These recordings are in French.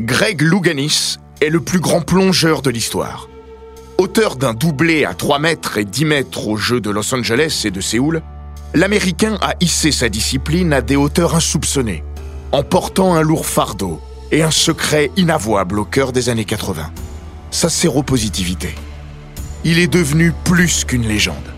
Greg Louganis est le plus grand plongeur de l'histoire. Auteur d'un doublé à 3 mètres et 10 mètres aux Jeux de Los Angeles et de Séoul, l'Américain a hissé sa discipline à des hauteurs insoupçonnées, en portant un lourd fardeau et un secret inavouable au cœur des années 80. Sa séropositivité. Il est devenu plus qu'une légende.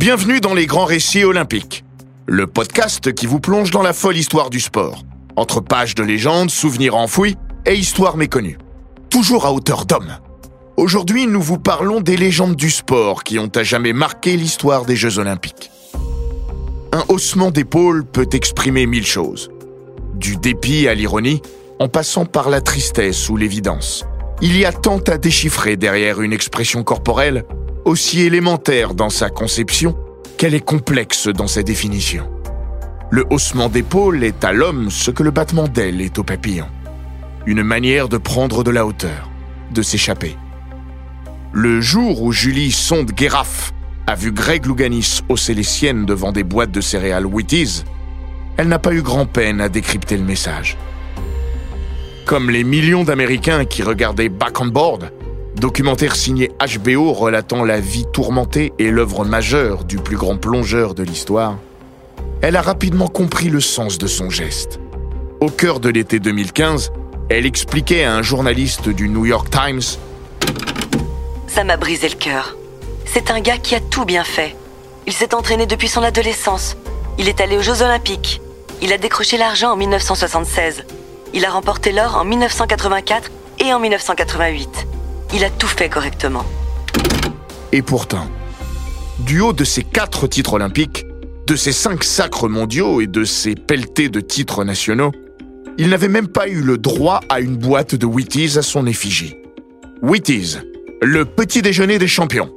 Bienvenue dans les grands récits olympiques, le podcast qui vous plonge dans la folle histoire du sport, entre pages de légendes, souvenirs enfouis et histoires méconnues, toujours à hauteur d'homme. Aujourd'hui, nous vous parlons des légendes du sport qui ont à jamais marqué l'histoire des Jeux olympiques. Un haussement d'épaule peut exprimer mille choses, du dépit à l'ironie, en passant par la tristesse ou l'évidence. Il y a tant à déchiffrer derrière une expression corporelle aussi élémentaire dans sa conception qu'elle est complexe dans sa définition. Le haussement d'épaule est à l'homme ce que le battement d'aile est au papillon. Une manière de prendre de la hauteur, de s'échapper. Le jour où Julie Sonde-Guéraf a vu Greg Louganis hausser les siennes devant des boîtes de céréales Wheaties, elle n'a pas eu grand-peine à décrypter le message. Comme les millions d'Américains qui regardaient Back on Board, documentaire signé HBO relatant la vie tourmentée et l'œuvre majeure du plus grand plongeur de l'histoire, elle a rapidement compris le sens de son geste. Au cœur de l'été 2015, elle expliquait à un journaliste du New York Times Ça m'a brisé le cœur. C'est un gars qui a tout bien fait. Il s'est entraîné depuis son adolescence. Il est allé aux Jeux Olympiques. Il a décroché l'argent en 1976. Il a remporté l'or en 1984 et en 1988. Il a tout fait correctement. Et pourtant, du haut de ses quatre titres olympiques, de ses cinq sacres mondiaux et de ses pelletés de titres nationaux, il n'avait même pas eu le droit à une boîte de Wheaties à son effigie. Wheaties, le petit déjeuner des champions.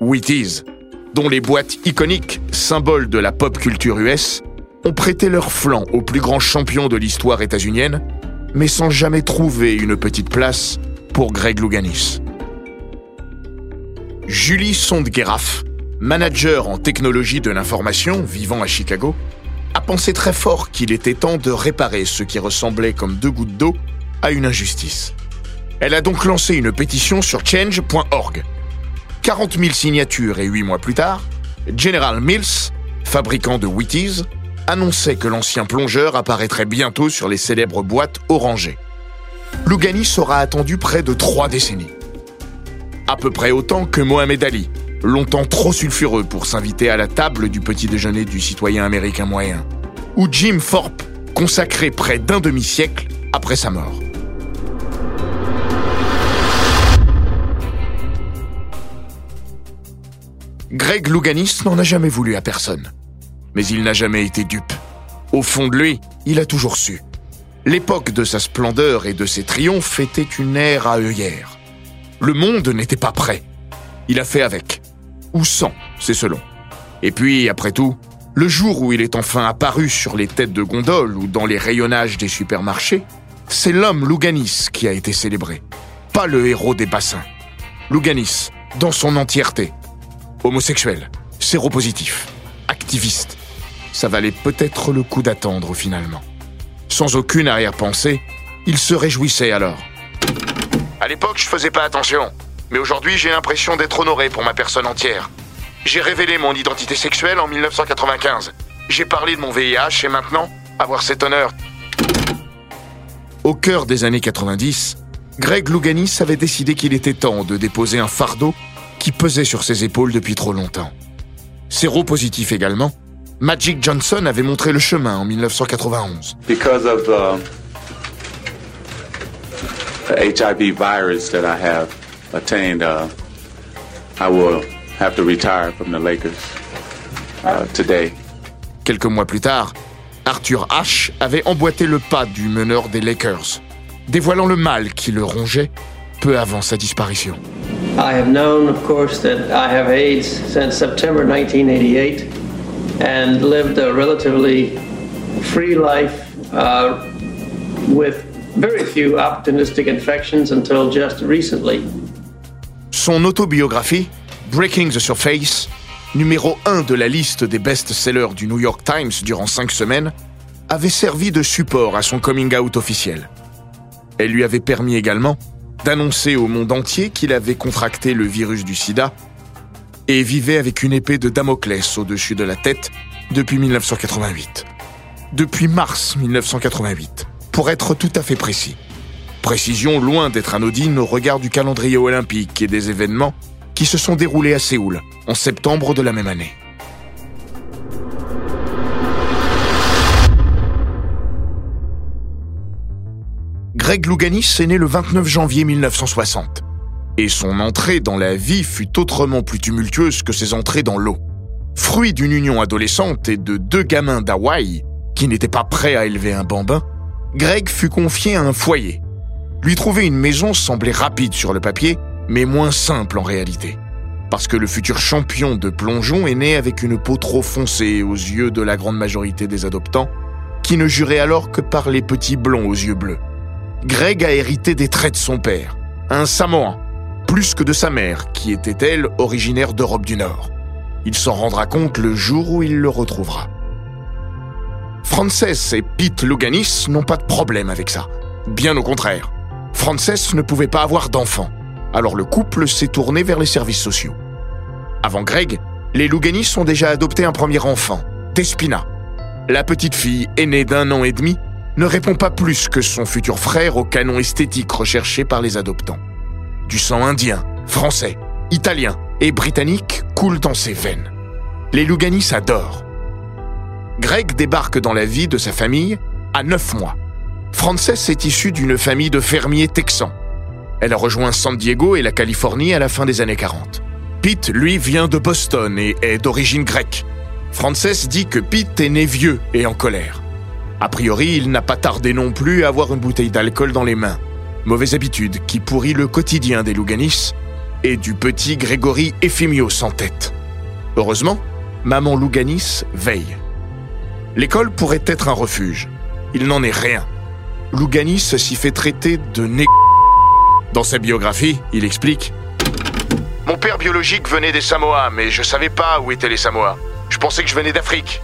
Wheaties, dont les boîtes iconiques, symboles de la pop culture US, ont prêté leur flanc aux plus grands champions de l'histoire états-unienne, mais sans jamais trouver une petite place pour Greg Louganis. Julie Sonde-Guéraf, manager en technologie de l'information vivant à Chicago, a pensé très fort qu'il était temps de réparer ce qui ressemblait comme deux gouttes d'eau à une injustice. Elle a donc lancé une pétition sur change.org. 40 000 signatures et huit mois plus tard, General Mills, fabricant de Wheaties, annonçait que l'ancien plongeur apparaîtrait bientôt sur les célèbres boîtes orangées. Louganis aura attendu près de trois décennies. À peu près autant que Mohamed Ali, longtemps trop sulfureux pour s'inviter à la table du petit déjeuner du citoyen américain moyen, ou Jim Thorpe, consacré près d'un demi-siècle après sa mort. Greg Louganis n'en a jamais voulu à personne. Mais il n'a jamais été dupe. Au fond de lui, il a toujours su. L'époque de sa splendeur et de ses triomphes était une ère à œillères. Le monde n'était pas prêt. Il a fait avec. Ou sans, c'est selon. Et puis, après tout, le jour où il est enfin apparu sur les têtes de gondole ou dans les rayonnages des supermarchés, c'est l'homme Louganis qui a été célébré, pas le héros des bassins. Louganis, dans son entièreté. Homosexuel, séropositif, activiste. Ça valait peut-être le coup d'attendre finalement. Sans aucune arrière-pensée, il se réjouissait alors. À l'époque, je faisais pas attention, mais aujourd'hui, j'ai l'impression d'être honoré pour ma personne entière. J'ai révélé mon identité sexuelle en 1995. J'ai parlé de mon VIH et maintenant, avoir cet honneur. Au cœur des années 90, Greg Louganis avait décidé qu'il était temps de déposer un fardeau qui pesait sur ses épaules depuis trop longtemps. Séropositif également, Magic Johnson avait montré le chemin en 1991. Because of the, the HIV virus that I have attained, uh, I will have to retire from the Lakers uh, today. Quelques mois plus tard, Arthur Ashe avait emboîté le pas du meneur des Lakers, dévoilant le mal qui le rongeait peu avant sa disparition. I have known, of course, that I have AIDS since September 1988 and lived a relatively free life uh, with very few opportunistic infections until just recently. Son autobiographie, Breaking the Surface, numéro 1 de la liste des best-sellers du New York Times durant cinq semaines, avait servi de support à son coming out officiel. Elle lui avait permis également d'annoncer au monde entier qu'il avait contracté le virus du sida et vivait avec une épée de Damoclès au-dessus de la tête depuis 1988. Depuis mars 1988, pour être tout à fait précis. Précision loin d'être anodine au regard du calendrier olympique et des événements qui se sont déroulés à Séoul en septembre de la même année. Greg Louganis est né le 29 janvier 1960. Et son entrée dans la vie fut autrement plus tumultueuse que ses entrées dans l'eau. Fruit d'une union adolescente et de deux gamins d'Hawaï, qui n'étaient pas prêts à élever un bambin, Greg fut confié à un foyer. Lui trouver une maison semblait rapide sur le papier, mais moins simple en réalité. Parce que le futur champion de plongeon est né avec une peau trop foncée aux yeux de la grande majorité des adoptants, qui ne juraient alors que par les petits blonds aux yeux bleus. Greg a hérité des traits de son père, un Samoan, plus que de sa mère, qui était elle originaire d'Europe du Nord. Il s'en rendra compte le jour où il le retrouvera. Frances et Pete Louganis n'ont pas de problème avec ça. Bien au contraire. Frances ne pouvait pas avoir d'enfant. Alors le couple s'est tourné vers les services sociaux. Avant Greg, les Louganis ont déjà adopté un premier enfant, Despina. La petite fille, aînée d'un an et demi, ne répond pas plus que son futur frère au canon esthétique recherché par les adoptants. Du sang indien, français, italien et britannique coule dans ses veines. Les Louganis adorent. Greg débarque dans la vie de sa famille à 9 mois. Frances est issue d'une famille de fermiers texans. Elle a rejoint San Diego et la Californie à la fin des années 40. Pete, lui, vient de Boston et est d'origine grecque. Frances dit que Pete est né vieux et en colère. A priori, il n'a pas tardé non plus à avoir une bouteille d'alcool dans les mains. Mauvaise habitude qui pourrit le quotidien des Louganis et du petit Grégory Ephimios en tête. Heureusement, maman Louganis veille. L'école pourrait être un refuge. Il n'en est rien. Louganis s'y fait traiter de né. Dans sa biographie, il explique Mon père biologique venait des Samoa, mais je savais pas où étaient les Samoa. Je pensais que je venais d'Afrique.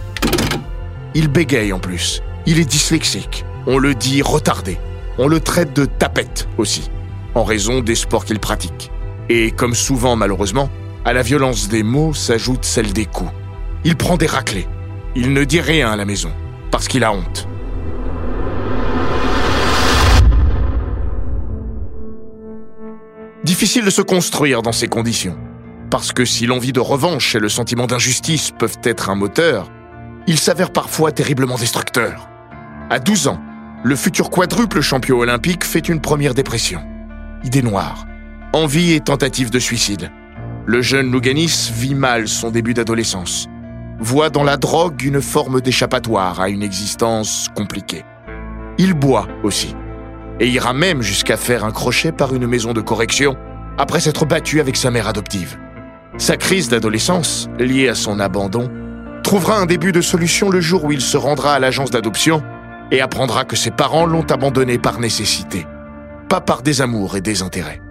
Il bégaye en plus. Il est dyslexique. On le dit retardé. On le traite de tapette aussi, en raison des sports qu'il pratique. Et comme souvent malheureusement, à la violence des mots s'ajoute celle des coups. Il prend des raclés. Il ne dit rien à la maison, parce qu'il a honte. Difficile de se construire dans ces conditions. Parce que si l'envie de revanche et le sentiment d'injustice peuvent être un moteur, ils s'avèrent parfois terriblement destructeurs. À 12 ans, le futur quadruple champion olympique fait une première dépression. Idée noire. Envie et tentative de suicide. Le jeune Louganis vit mal son début d'adolescence. Voit dans la drogue une forme d'échappatoire à une existence compliquée. Il boit aussi. Et ira même jusqu'à faire un crochet par une maison de correction après s'être battu avec sa mère adoptive. Sa crise d'adolescence, liée à son abandon, trouvera un début de solution le jour où il se rendra à l'agence d'adoption et apprendra que ses parents l'ont abandonné par nécessité, pas par désamour et désintérêt.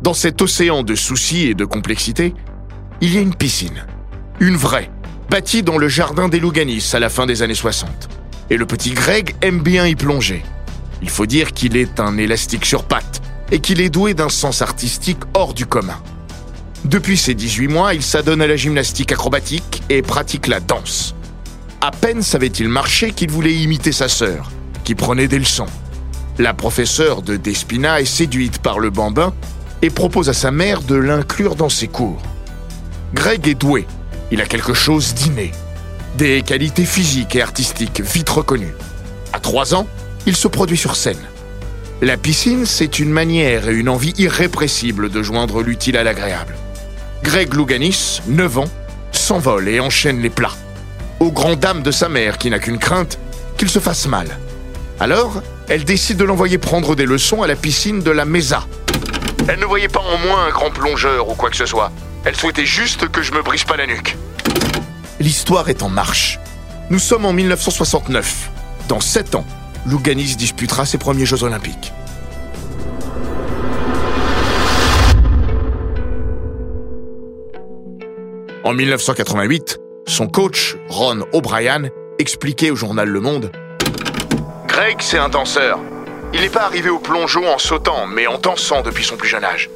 Dans cet océan de soucis et de complexité, il y a une piscine, une vraie, bâtie dans le jardin des Louganis à la fin des années 60. Et le petit Greg aime bien y plonger. Il faut dire qu'il est un élastique sur pattes et qu'il est doué d'un sens artistique hors du commun. Depuis ses 18 mois, il s'adonne à la gymnastique acrobatique et pratique la danse. À peine savait-il marcher qu'il voulait imiter sa sœur, qui prenait des leçons. La professeure de Despina est séduite par le bambin et propose à sa mère de l'inclure dans ses cours. Greg est doué, il a quelque chose d'inné, des qualités physiques et artistiques vite reconnues. À 3 ans, il se produit sur scène. La piscine, c'est une manière et une envie irrépressible de joindre l'utile à l'agréable. Greg Louganis, 9 ans, s'envole et enchaîne les plats. Aux grand dames de sa mère qui n'a qu'une crainte, qu'il se fasse mal. Alors, elle décide de l'envoyer prendre des leçons à la piscine de la Mesa. Elle ne voyait pas en moi un grand plongeur ou quoi que ce soit. Elle souhaitait juste que je me brise pas la nuque. L'histoire est en marche. Nous sommes en 1969. Dans 7 ans, Louganis disputera ses premiers Jeux Olympiques. En 1988, son coach, Ron O'Brien, expliquait au journal Le Monde Greg, c'est un danseur. Il n'est pas arrivé au plongeon en sautant, mais en dansant depuis son plus jeune âge.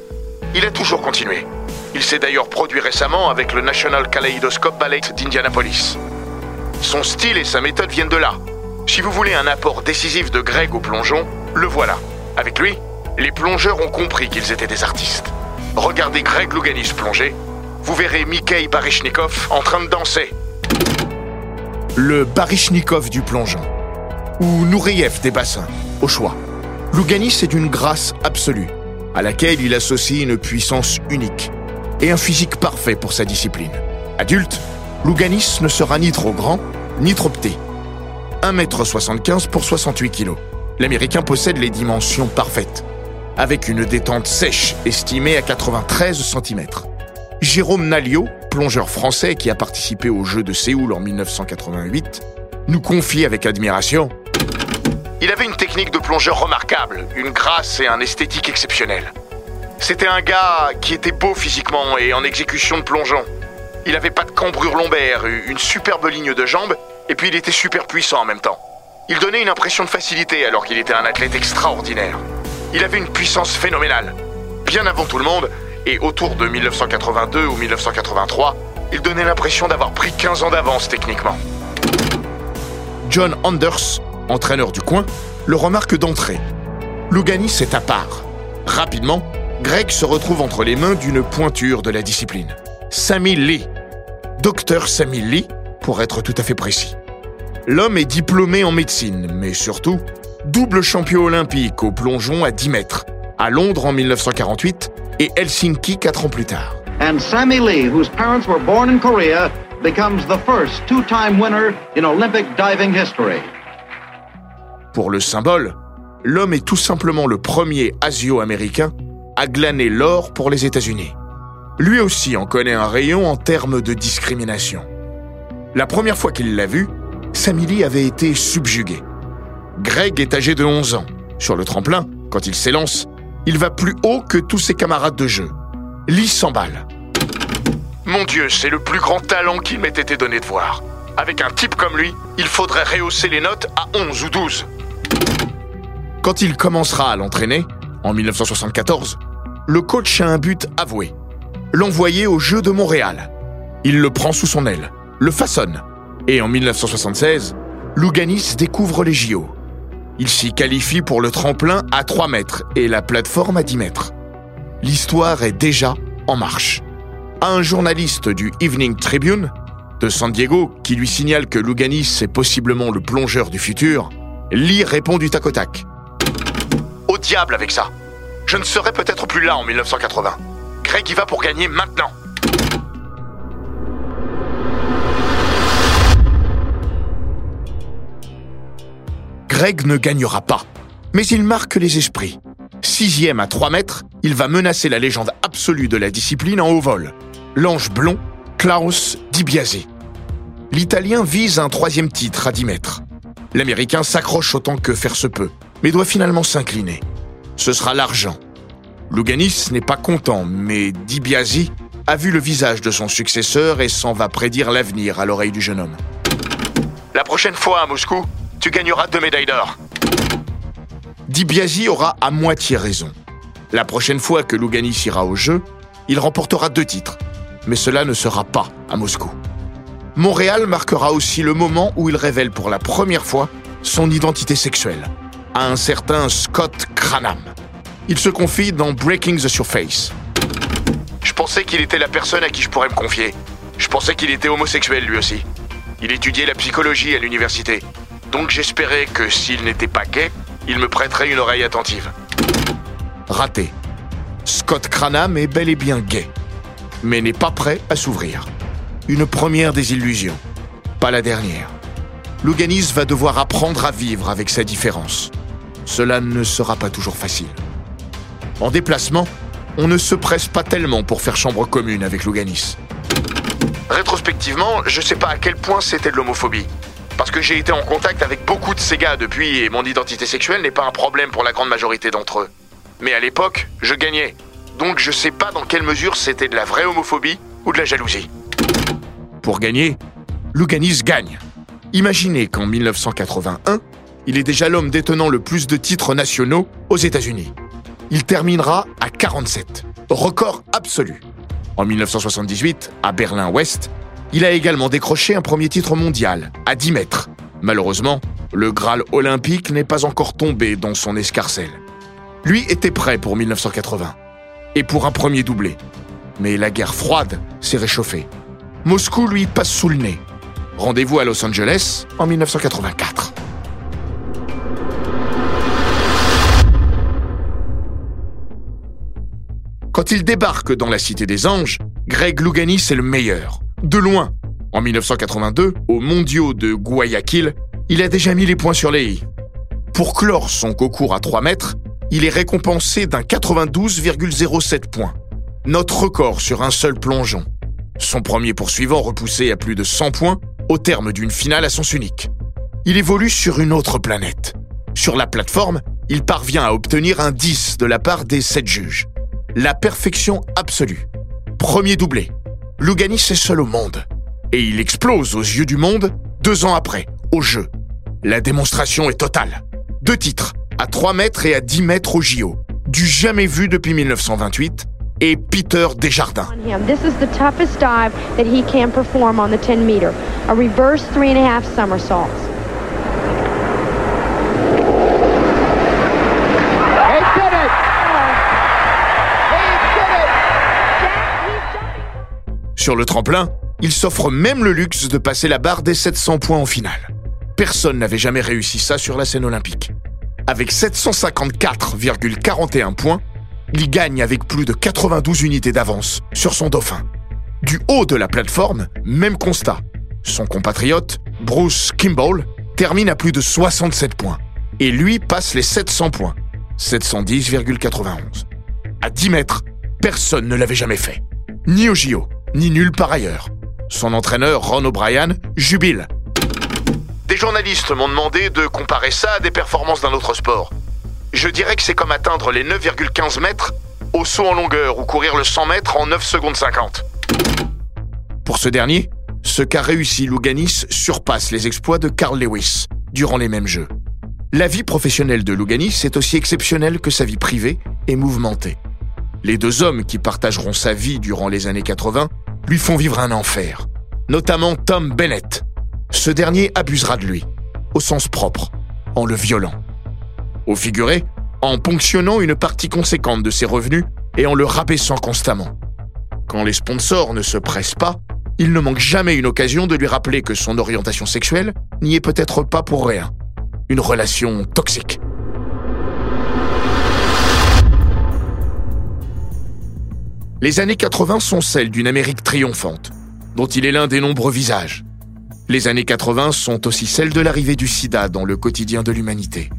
Il a toujours continué. Il s'est d'ailleurs produit récemment avec le National Kaleidoscope Ballet d'Indianapolis. Son style et sa méthode viennent de là. Si vous voulez un apport décisif de Greg au plongeon, le voilà. Avec lui, les plongeurs ont compris qu'ils étaient des artistes. Regardez Greg Louganis plonger, vous verrez Mikhail Baryshnikov en train de danser. Le Baryshnikov du plongeon. Ou Nouriev des bassins, au choix. Louganis est d'une grâce absolue, à laquelle il associe une puissance unique et un physique parfait pour sa discipline. Adulte, Louganis ne sera ni trop grand, ni trop petit. 1m75 pour 68 kg. L'Américain possède les dimensions parfaites, avec une détente sèche estimée à 93 cm. Jérôme Nalio, plongeur français qui a participé aux Jeux de Séoul en 1988, nous confie avec admiration Il avait une technique de plongeur remarquable, une grâce et un esthétique exceptionnel. C'était un gars qui était beau physiquement et en exécution de plongeon. Il avait pas de cambrure lombaire, une superbe ligne de jambes, et puis il était super puissant en même temps. Il donnait une impression de facilité alors qu'il était un athlète extraordinaire. Il avait une puissance phénoménale. Bien avant tout le monde, et autour de 1982 ou 1983, il donnait l'impression d'avoir pris 15 ans d'avance techniquement. John Anders, entraîneur du coin, le remarque d'entrée. Louganis est à part. Rapidement, Greg se retrouve entre les mains d'une pointure de la discipline. Sammy Lee. Docteur Sammy Lee, pour être tout à fait précis. L'homme est diplômé en médecine, mais surtout, double champion olympique au plongeon à 10 mètres, à Londres en 1948 et Helsinki 4 ans plus tard. And Sammy Lee, whose parents were born in Korea, becomes the first two-time winner in Olympic diving history. Pour le symbole, l'homme est tout simplement le premier asio-américain à glaner l'or pour les États-Unis. Lui aussi en connaît un rayon en termes de discrimination. La première fois qu'il l'a vu, Sammy Lee avait été subjugué. Greg est âgé de 11 ans. Sur le tremplin, quand il s'élance, il va plus haut que tous ses camarades de jeu. Lee s'emballe. Mon Dieu, c'est le plus grand talent qu'il m'ait été donné de voir. Avec un type comme lui, il faudrait rehausser les notes à 11 ou 12. Quand il commencera à l'entraîner, en 1974, le coach a un but avoué. L'envoyer au Jeux de Montréal. Il le prend sous son aile, le façonne. Et en 1976, Louganis découvre les JO. Il s'y qualifie pour le tremplin à 3 mètres et la plateforme à 10 mètres. L'histoire est déjà en marche. Un journaliste du Evening Tribune de San Diego qui lui signale que Louganis est possiblement le plongeur du futur, Lee répond du tac au tac. Au diable avec ça Je ne serai peut-être plus là en 1980. Greg y va pour gagner maintenant. Greg ne gagnera pas, mais il marque les esprits. Sixième à 3 mètres, il va menacer la légende absolue de la discipline en haut vol, l'ange blond Klaus Di Biase. L'Italien vise un troisième titre à 10 mètres. L'Américain s'accroche autant que faire se peut, mais doit finalement s'incliner. Ce sera l'argent. Louganis n'est pas content, mais Di Biase a vu le visage de son successeur et s'en va prédire l'avenir à l'oreille du jeune homme. La prochaine fois à Moscou, tu gagneras deux médailles d'or. Di Biasi aura à moitié raison. La prochaine fois que Louganis ira au jeu, il remportera deux titres. Mais cela ne sera pas à Moscou. Montréal marquera aussi le moment où il révèle pour la première fois son identité sexuelle à un certain Scott Cranham. Il se confie dans Breaking the Surface. Je pensais qu'il était la personne à qui je pourrais me confier. Je pensais qu'il était homosexuel lui aussi. Il étudiait la psychologie à l'université. Donc j'espérais que s'il n'était pas gay, il me prêterait une oreille attentive. Raté. Scott Cranham est bel et bien gay, mais n'est pas prêt à s'ouvrir. Une première désillusion, pas la dernière. Louganis va devoir apprendre à vivre avec sa différence. Cela ne sera pas toujours facile. En déplacement, on ne se presse pas tellement pour faire chambre commune avec Louganis. Rétrospectivement, je sais pas à quel point c'était de l'homophobie. Parce que j'ai été en contact avec beaucoup de ces gars depuis et mon identité sexuelle n'est pas un problème pour la grande majorité d'entre eux. Mais à l'époque, je gagnais. Donc je sais pas dans quelle mesure c'était de la vraie homophobie ou de la jalousie. Pour gagner, Louganis gagne. Imaginez qu'en 1981, il est déjà l'homme détenant le plus de titres nationaux aux États-Unis. Il terminera à 47, record absolu. En 1978, à Berlin-Ouest, il a également décroché un premier titre mondial, à 10 mètres. Malheureusement, le Graal olympique n'est pas encore tombé dans son escarcelle. Lui était prêt pour 1980, et pour un premier doublé. Mais la guerre froide s'est réchauffée. Moscou lui passe sous le nez. Rendez-vous à Los Angeles en 1984. Quand il débarque dans la Cité des Anges, Greg Louganis est le meilleur. De loin. En 1982, aux mondiaux de Guayaquil, il a déjà mis les points sur les i. Pour clore son concours à 3 mètres, il est récompensé d'un 92,07 points. Notre record sur un seul plongeon. Son premier poursuivant repoussé à plus de 100 points au terme d'une finale à sens unique. Il évolue sur une autre planète. Sur la plateforme, il parvient à obtenir un 10 de la part des 7 juges. La perfection absolue. Premier doublé. Louganis est seul au monde. Et il explose aux yeux du monde deux ans après, au jeu. La démonstration est totale. Deux titres, à 3 mètres et à 10 mètres au JO. Du jamais vu depuis 1928 et Peter Desjardins. This is the toughest dive that he can perform on the 10 meter. A reverse three and a half somersaults. Sur le tremplin, il s'offre même le luxe de passer la barre des 700 points en finale. Personne n'avait jamais réussi ça sur la scène olympique. Avec 754,41 points, il gagne avec plus de 92 unités d'avance sur son dauphin. Du haut de la plateforme, même constat. Son compatriote, Bruce Kimball, termine à plus de 67 points. Et lui passe les 700 points. 710,91. À 10 mètres, personne ne l'avait jamais fait. Ni au JO, ni nulle part ailleurs. Son entraîneur, Ron O'Brien, jubile. Des journalistes m'ont demandé de comparer ça à des performances d'un autre sport. Je dirais que c'est comme atteindre les 9,15 mètres au saut en longueur ou courir le 100 mètres en 9 secondes 50. Pour ce dernier, ce qu'a réussi Louganis surpasse les exploits de Carl Lewis durant les mêmes Jeux. La vie professionnelle de Louganis est aussi exceptionnelle que sa vie privée et mouvementée. Les deux hommes qui partageront sa vie durant les années 80 lui font vivre un enfer, notamment Tom Bennett. Ce dernier abusera de lui, au sens propre, en le violant. Au figuré, en ponctionnant une partie conséquente de ses revenus et en le rabaissant constamment. Quand les sponsors ne se pressent pas, il ne manque jamais une occasion de lui rappeler que son orientation sexuelle n'y est peut-être pas pour rien. Une relation toxique. Les années 80 sont celles d'une Amérique triomphante, dont il est l'un des nombreux visages. Les années 80 sont aussi celles de l'arrivée du sida dans le quotidien de l'humanité.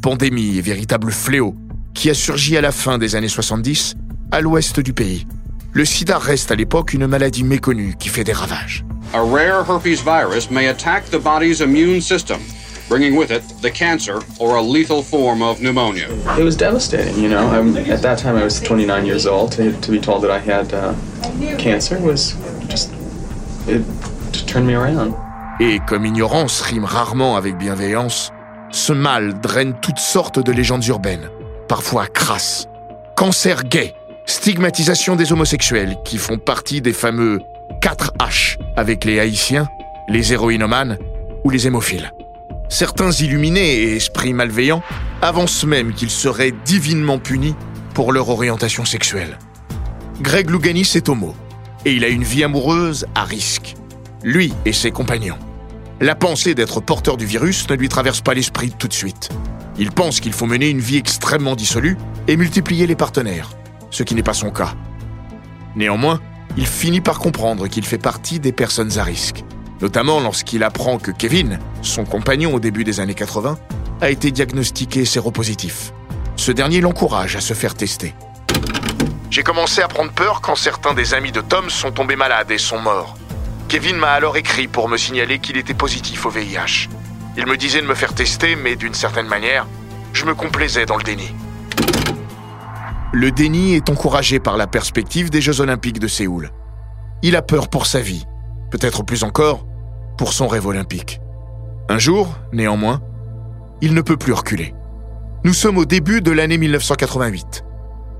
Pandémie et véritable fléau qui a surgi à la fin des années 70 à l'ouest du pays. Le sida reste à l'époque une maladie méconnue qui fait des ravages. A rare herpes virus may attack the body's immune system, bringing with it the cancer or a lethal form of pneumonia. It was devastating, you know. I'm, at that time, I was 29 years old. To, to be told that I had uh, cancer was just it just turned me around. Et comme ignorance rime rarement avec bienveillance, ce mal draine toutes sortes de légendes urbaines, parfois crasses. Cancer gay, Stigmatisation des homosexuels qui font partie des fameux 4 H avec les haïtiens, les héroïnomanes ou les hémophiles. Certains illuminés et esprits malveillants avancent même qu'ils seraient divinement punis pour leur orientation sexuelle. Greg Louganis est homo et il a une vie amoureuse à risque. Lui et ses compagnons. La pensée d'être porteur du virus ne lui traverse pas l'esprit tout de suite. Il pense qu'il faut mener une vie extrêmement dissolue et multiplier les partenaires, ce qui n'est pas son cas. Néanmoins, il finit par comprendre qu'il fait partie des personnes à risque, notamment lorsqu'il apprend que Kevin, son compagnon au début des années 80, a été diagnostiqué séropositif. Ce dernier l'encourage à se faire tester. J'ai commencé à prendre peur quand certains des amis de Tom sont tombés malades et sont morts. Kevin m'a alors écrit pour me signaler qu'il était positif au VIH. Il me disait de me faire tester, mais d'une certaine manière, je me complaisais dans le déni. Le déni est encouragé par la perspective des Jeux olympiques de Séoul. Il a peur pour sa vie, peut-être plus encore pour son rêve olympique. Un jour, néanmoins, il ne peut plus reculer. Nous sommes au début de l'année 1988.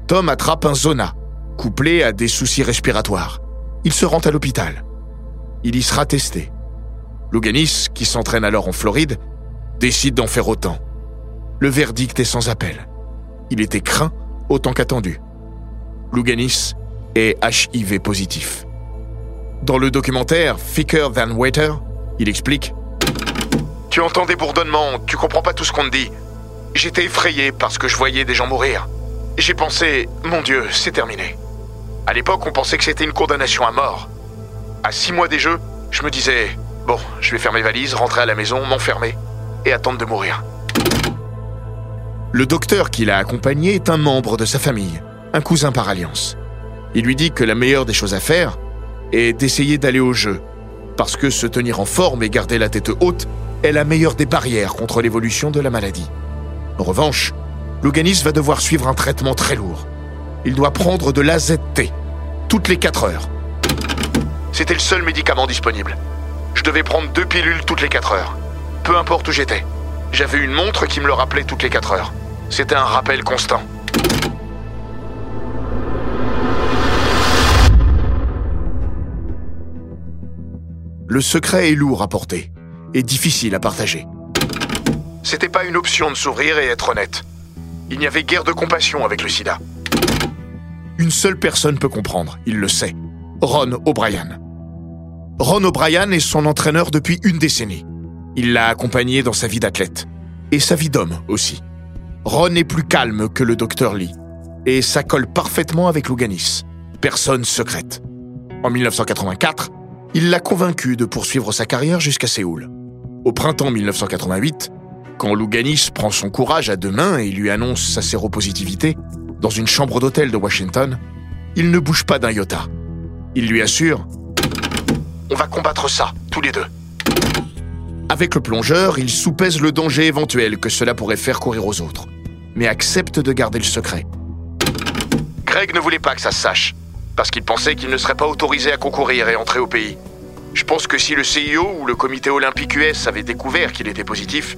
Tom attrape un zona, couplé à des soucis respiratoires. Il se rend à l'hôpital. Il y sera testé. Louganis, qui s'entraîne alors en Floride, décide d'en faire autant. Le verdict est sans appel. Il était craint autant qu'attendu. Louganis est HIV positif. Dans le documentaire Thicker Than Waiter, il explique Tu entends des bourdonnements, tu comprends pas tout ce qu'on te dit. J'étais effrayé parce que je voyais des gens mourir. J'ai pensé, mon Dieu, c'est terminé. À l'époque, on pensait que c'était une condamnation à mort. À six mois des Jeux, je me disais, bon, je vais faire mes valises, rentrer à la maison, m'enfermer et attendre de mourir. Le docteur qui l'a accompagné est un membre de sa famille, un cousin par alliance. Il lui dit que la meilleure des choses à faire est d'essayer d'aller au jeu, parce que se tenir en forme et garder la tête haute est la meilleure des barrières contre l'évolution de la maladie. En revanche, Louganis va devoir suivre un traitement très lourd. Il doit prendre de l'AZT, toutes les 4 heures. C'était le seul médicament disponible. Je devais prendre deux pilules toutes les 4 heures. Peu importe où j'étais. J'avais une montre qui me le rappelait toutes les 4 heures. C'était un rappel constant. Le secret est lourd à porter et difficile à partager. C'était pas une option de sourire et être honnête. Il n'y avait guère de compassion avec le sida. Une seule personne peut comprendre, il le sait. Ron O'Brien. Ron O'Brien est son entraîneur depuis une décennie. Il l'a accompagné dans sa vie d'athlète. Et sa vie d'homme aussi. Ron est plus calme que le docteur Lee. Et ça colle parfaitement avec Louganis. Personne secrète. En 1984, il l'a convaincu de poursuivre sa carrière jusqu'à Séoul. Au printemps 1988, quand Louganis prend son courage à deux mains et lui annonce sa séropositivité, dans une chambre d'hôtel de Washington, il ne bouge pas d'un iota. Il lui assure On va combattre ça, tous les deux. Avec le plongeur, il soupèse le danger éventuel que cela pourrait faire courir aux autres, mais accepte de garder le secret. Greg ne voulait pas que ça se sache, parce qu'il pensait qu'il ne serait pas autorisé à concourir et entrer au pays. Je pense que si le CIO ou le comité olympique US avait découvert qu'il était positif,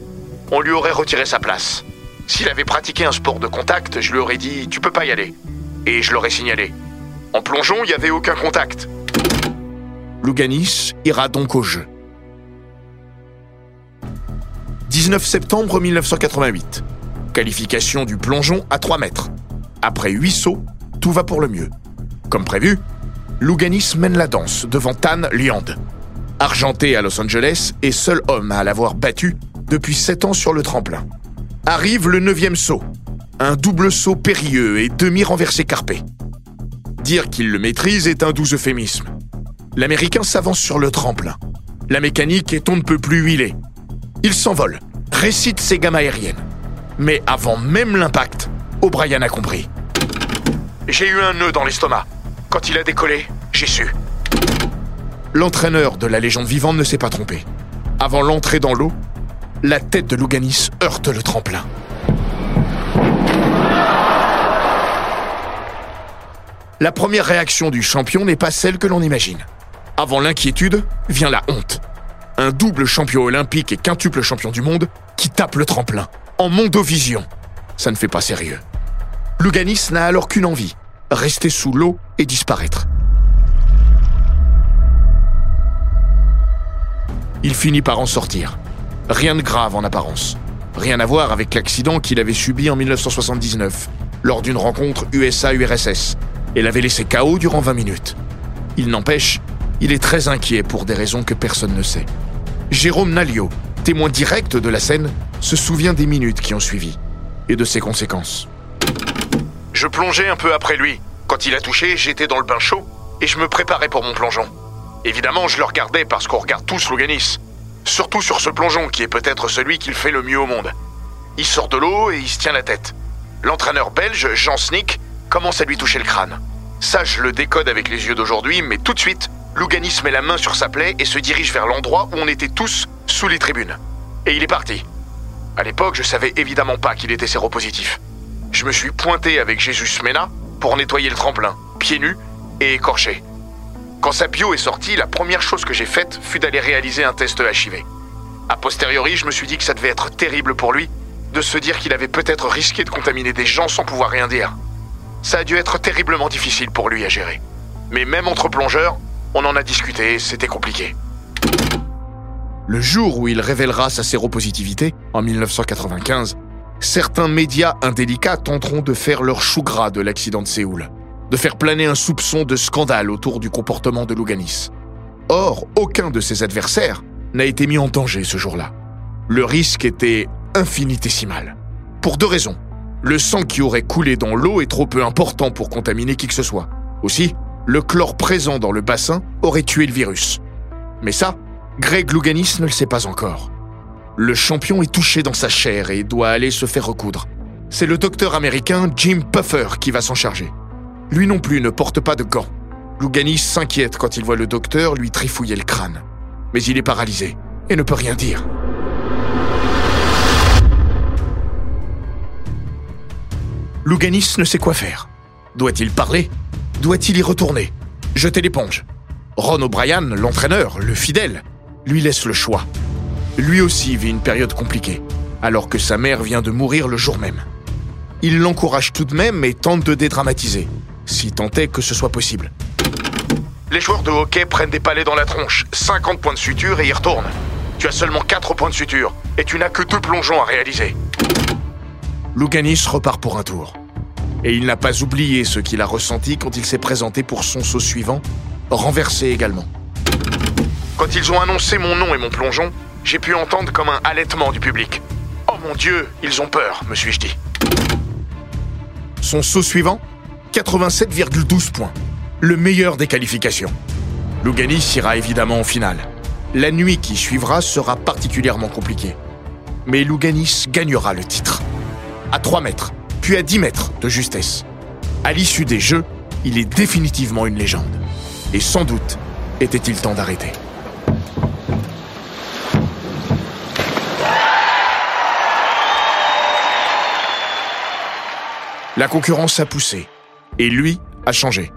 on lui aurait retiré sa place. S'il avait pratiqué un sport de contact, je lui aurais dit Tu peux pas y aller. Et je l'aurais signalé. En plongeon, il n'y avait aucun contact. Louganis ira donc au jeu. 19 septembre 1988. Qualification du plongeon à 3 mètres. Après 8 sauts, tout va pour le mieux. Comme prévu, Louganis mène la danse devant Tan Liand, argenté à Los Angeles et seul homme à l'avoir battu depuis 7 ans sur le tremplin. Arrive le neuvième saut, un double saut périlleux et demi-renversé carpé. Dire qu'il le maîtrise est un doux euphémisme. L'Américain s'avance sur le tremplin. La mécanique est on ne peut plus huilée. Il s'envole, récite ses gammes aériennes. Mais avant même l'impact, O'Brien a compris. J'ai eu un nœud dans l'estomac. Quand il a décollé, j'ai su. L'entraîneur de la légende vivante ne s'est pas trompé. Avant l'entrée dans l'eau, la tête de Louganis heurte le tremplin. La première réaction du champion n'est pas celle que l'on imagine. Avant l'inquiétude vient la honte. Un double champion olympique et quintuple champion du monde qui tape le tremplin, en mondovision. Ça ne fait pas sérieux. Louganis n'a alors qu'une envie, rester sous l'eau et disparaître. Il finit par en sortir. Rien de grave en apparence. Rien à voir avec l'accident qu'il avait subi en 1979, lors d'une rencontre USA-URSS, et l'avait laissé KO durant 20 minutes. Il n'empêche, il est très inquiet pour des raisons que personne ne sait. Jérôme Nalio, témoin direct de la scène, se souvient des minutes qui ont suivi et de ses conséquences. Je plongeais un peu après lui. Quand il a touché, j'étais dans le bain chaud et je me préparais pour mon plongeon. Évidemment, je le regardais parce qu'on regarde tous Louganis. Surtout sur ce plongeon qui est peut-être celui qu'il fait le mieux au monde. Il sort de l'eau et il se tient la tête. L'entraîneur belge, Jean Snick, commence à lui toucher le crâne. Ça, je le décode avec les yeux d'aujourd'hui, mais tout de suite, Louganis met la main sur sa plaie et se dirige vers l'endroit où on était tous sous les tribunes. Et il est parti. À l'époque, je savais évidemment pas qu'il était séropositif. Je me suis pointé avec Jésus Mena pour nettoyer le tremplin, pieds nus et écorché. Quand sa bio est sortie, la première chose que j'ai faite fut d'aller réaliser un test HIV. A posteriori, je me suis dit que ça devait être terrible pour lui de se dire qu'il avait peut-être risqué de contaminer des gens sans pouvoir rien dire. Ça a dû être terriblement difficile pour lui à gérer. Mais même entre plongeurs, on en a discuté, c'était compliqué. Le jour où il révélera sa séropositivité, en 1995, certains médias indélicats tenteront de faire leur chou gras de l'accident de Séoul, de faire planer un soupçon de scandale autour du comportement de Louganis. Or, aucun de ses adversaires n'a été mis en danger ce jour-là. Le risque était infinitésimal. Pour deux raisons. Le sang qui aurait coulé dans l'eau est trop peu important pour contaminer qui que ce soit. Aussi, le chlore présent dans le bassin aurait tué le virus. Mais ça, Greg Louganis ne le sait pas encore. Le champion est touché dans sa chair et doit aller se faire recoudre. C'est le docteur américain Jim Puffer qui va s'en charger. Lui non plus ne porte pas de gants. Louganis s'inquiète quand il voit le docteur lui trifouiller le crâne. Mais il est paralysé et ne peut rien dire. Louganis ne sait quoi faire. Doit-il parler? Doit-il y retourner? Jeter l'éponge Ron O'Brien, l'entraîneur, le fidèle, lui laisse le choix. Lui aussi vit une période compliquée, alors que sa mère vient de mourir le jour même. Il l'encourage tout de même et tente de dédramatiser, si tant est que ce soit possible. Les joueurs de hockey prennent des palets dans la tronche, 50 points de suture et y retournent. Tu as seulement 4 points de suture et tu n'as que deux plongeons à réaliser. Louganis repart pour un tour. Et il n'a pas oublié ce qu'il a ressenti quand il s'est présenté pour son saut suivant, renversé également. Quand ils ont annoncé mon nom et mon plongeon, j'ai pu entendre comme un halètement du public. Oh mon Dieu, ils ont peur, me suis-je dit. Son saut suivant 87,12 points. Le meilleur des qualifications. Louganis ira évidemment en finale. La nuit qui suivra sera particulièrement compliquée. Mais Louganis gagnera le titre. À 3 mètres, puis à 10 mètres de justesse. À l'issue des Jeux, il est définitivement une légende. Et sans doute était-il temps d'arrêter. La concurrence a poussé. Et lui a changé.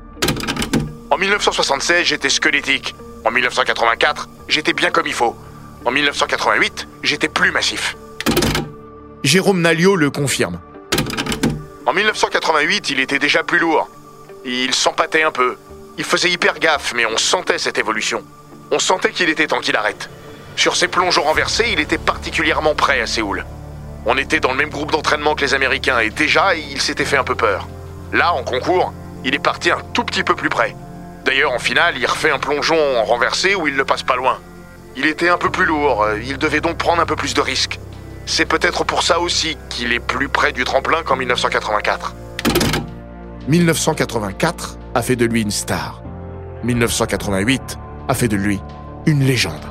En 1976, j'étais squelettique. En 1984, j'étais bien comme il faut. En 1988, j'étais plus massif. Jérôme Nalio le confirme. En 1988, il était déjà plus lourd. Il s'empâtait un peu. Il faisait hyper gaffe, mais on sentait cette évolution. On sentait qu'il était temps qu'il arrête. Sur ses plongeons renversés, il était particulièrement prêt à Séoul. On était dans le même groupe d'entraînement que les Américains et déjà, il s'était fait un peu peur. Là, en concours, il est parti un tout petit peu plus près. D'ailleurs, en finale, il refait un plongeon en renversé où il ne passe pas loin. Il était un peu plus lourd, il devait donc prendre un peu plus de risques. C'est peut-être pour ça aussi qu'il est plus près du tremplin qu'en 1984. 1984 a fait de lui une star. 1988 a fait de lui une légende.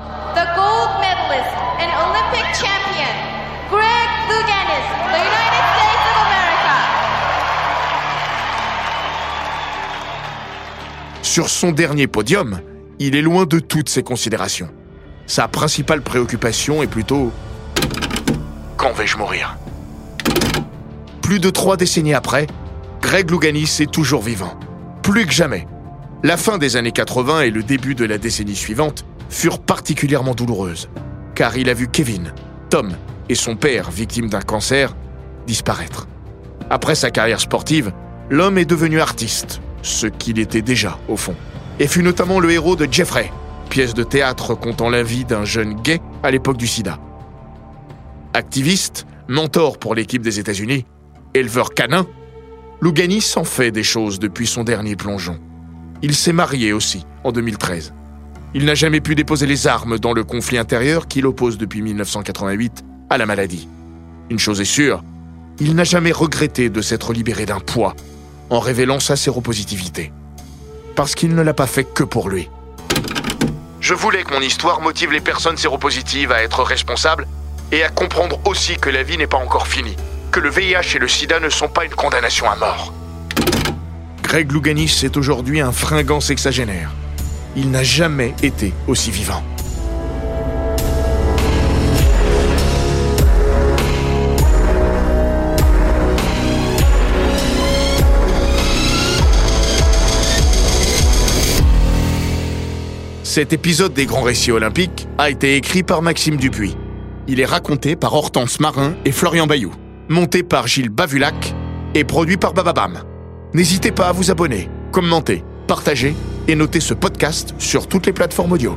Sur son dernier podium, il est loin de toutes ces considérations. Sa principale préoccupation est plutôt Quand vais-je mourir? Plus de trois décennies après, Greg Louganis est toujours vivant. Plus que jamais. La fin des années 80 et le début de la décennie suivante furent particulièrement douloureuses, car il a vu Kevin, Tom et son père, victimes d'un cancer, disparaître. Après sa carrière sportive, l'homme est devenu artiste, ce qu'il était déjà au fond, et fut notamment le héros de Jeffrey, pièce de théâtre contant la vie d'un jeune gay à l'époque du sida. Activiste, mentor pour l'équipe des États-Unis, éleveur canin, Louganis en fait des choses depuis son dernier plongeon. Il s'est marié aussi en 2013. Il n'a jamais pu déposer les armes dans le conflit intérieur qui l'oppose depuis 1988 à la maladie. Une chose est sûre, il n'a jamais regretté de s'être libéré d'un poids en révélant sa séropositivité. Parce qu'il ne l'a pas fait que pour lui. Je voulais que mon histoire motive les personnes séropositives à être responsables et à comprendre aussi que la vie n'est pas encore finie, que le VIH et le sida ne sont pas une condamnation à mort. Greg Louganis est aujourd'hui un fringant sexagénaire. Il n'a jamais été aussi vivant. Cet épisode des Grands Récits Olympiques a été écrit par Maxime Dupuis. Il est raconté par Hortense Marin et Florian Bayou, monté par Gilles Bavulac et produit par Bababam. N'hésitez pas à vous abonner, commenter, partager et noter ce podcast sur toutes les plateformes audio.